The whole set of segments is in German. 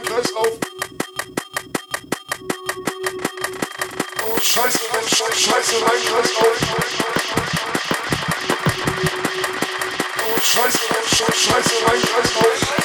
keinen Kreislauf. Oh, scheiße, mein scheiße, scheiße, nein, Kreislauf. Oh, scheiße, nein, scheiße, scheiße, Kreis auf.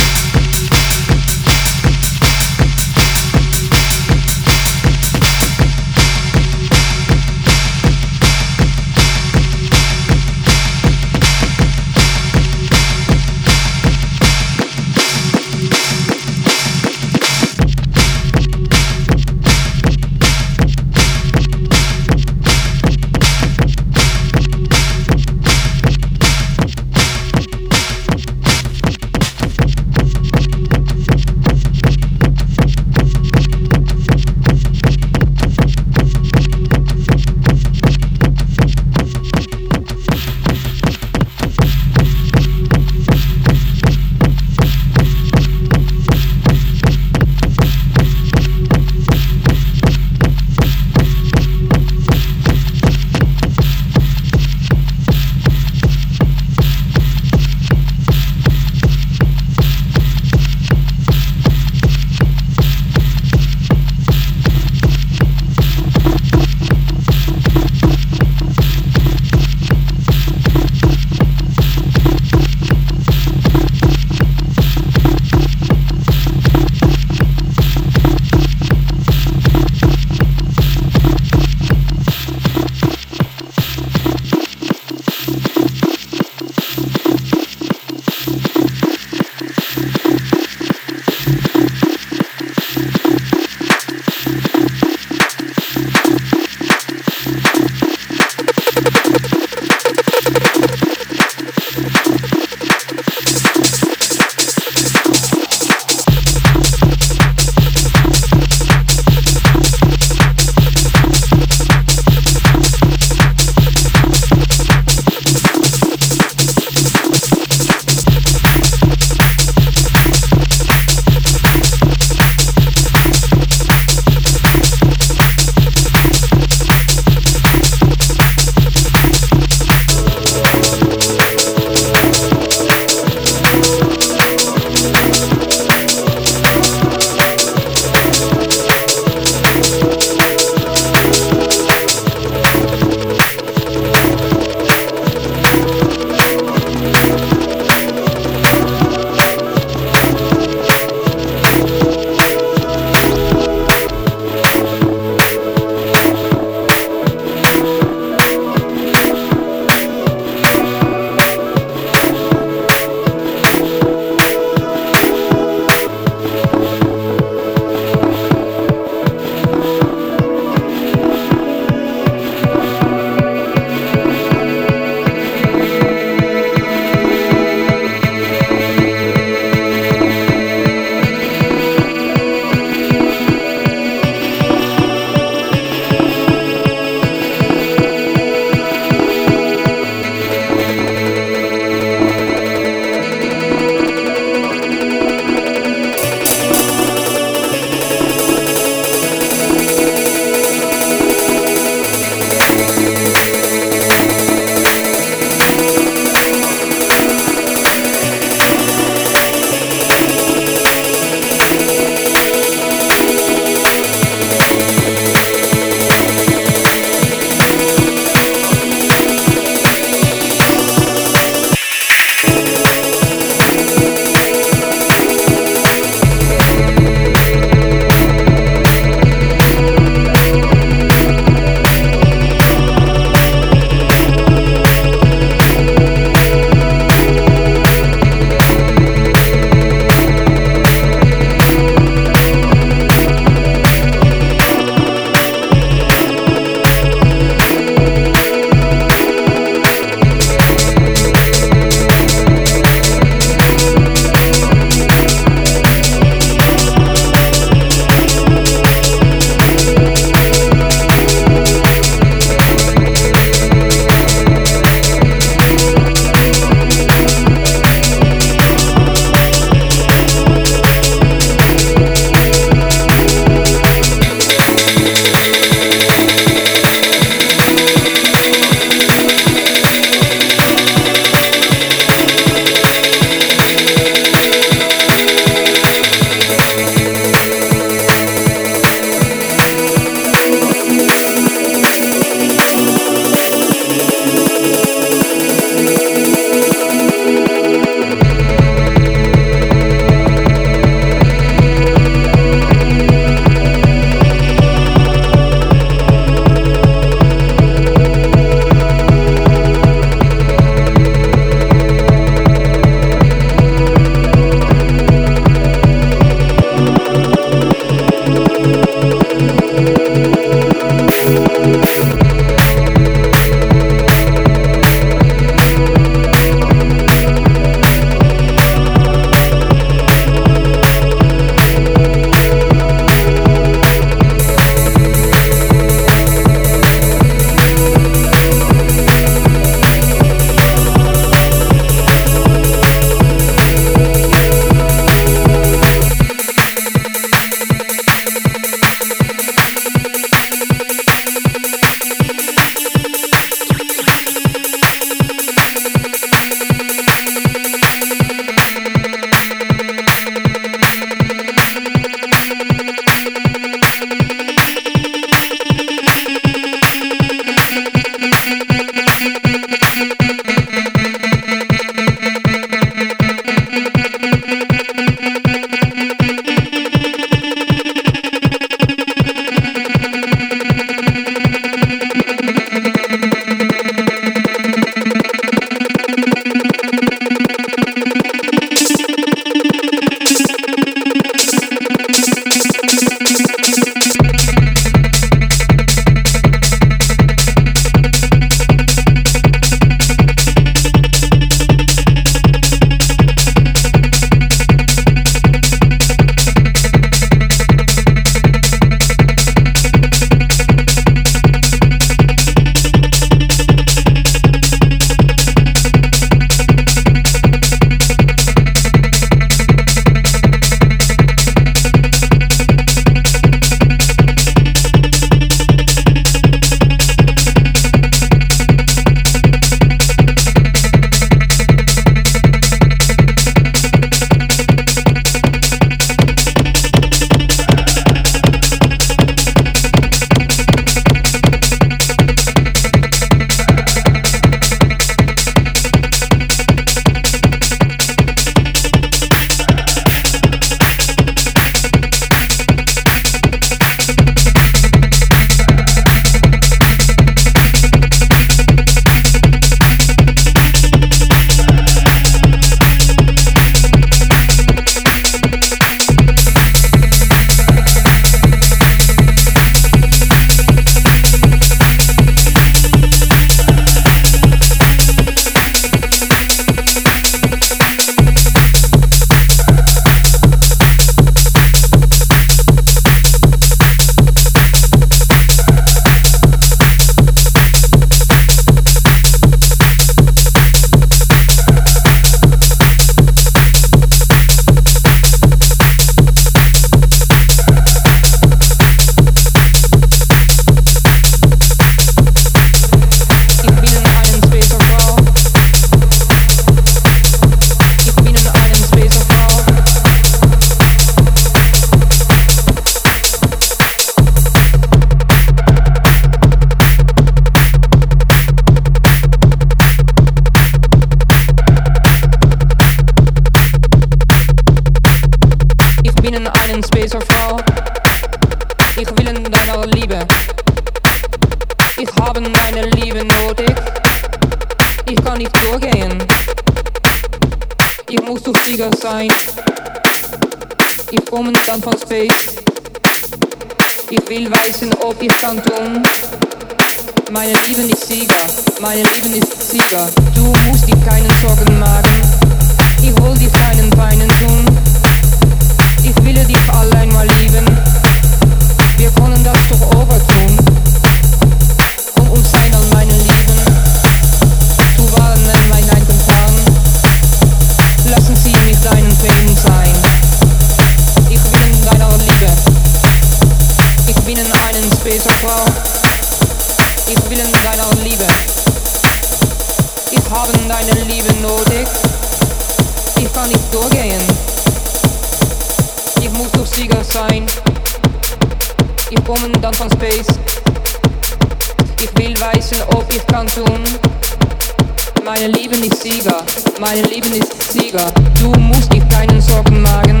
musst dir keinen Sorgen machen.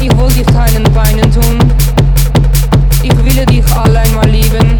Ich will dir keinen Weinen tun. Ich will dich allein mal lieben.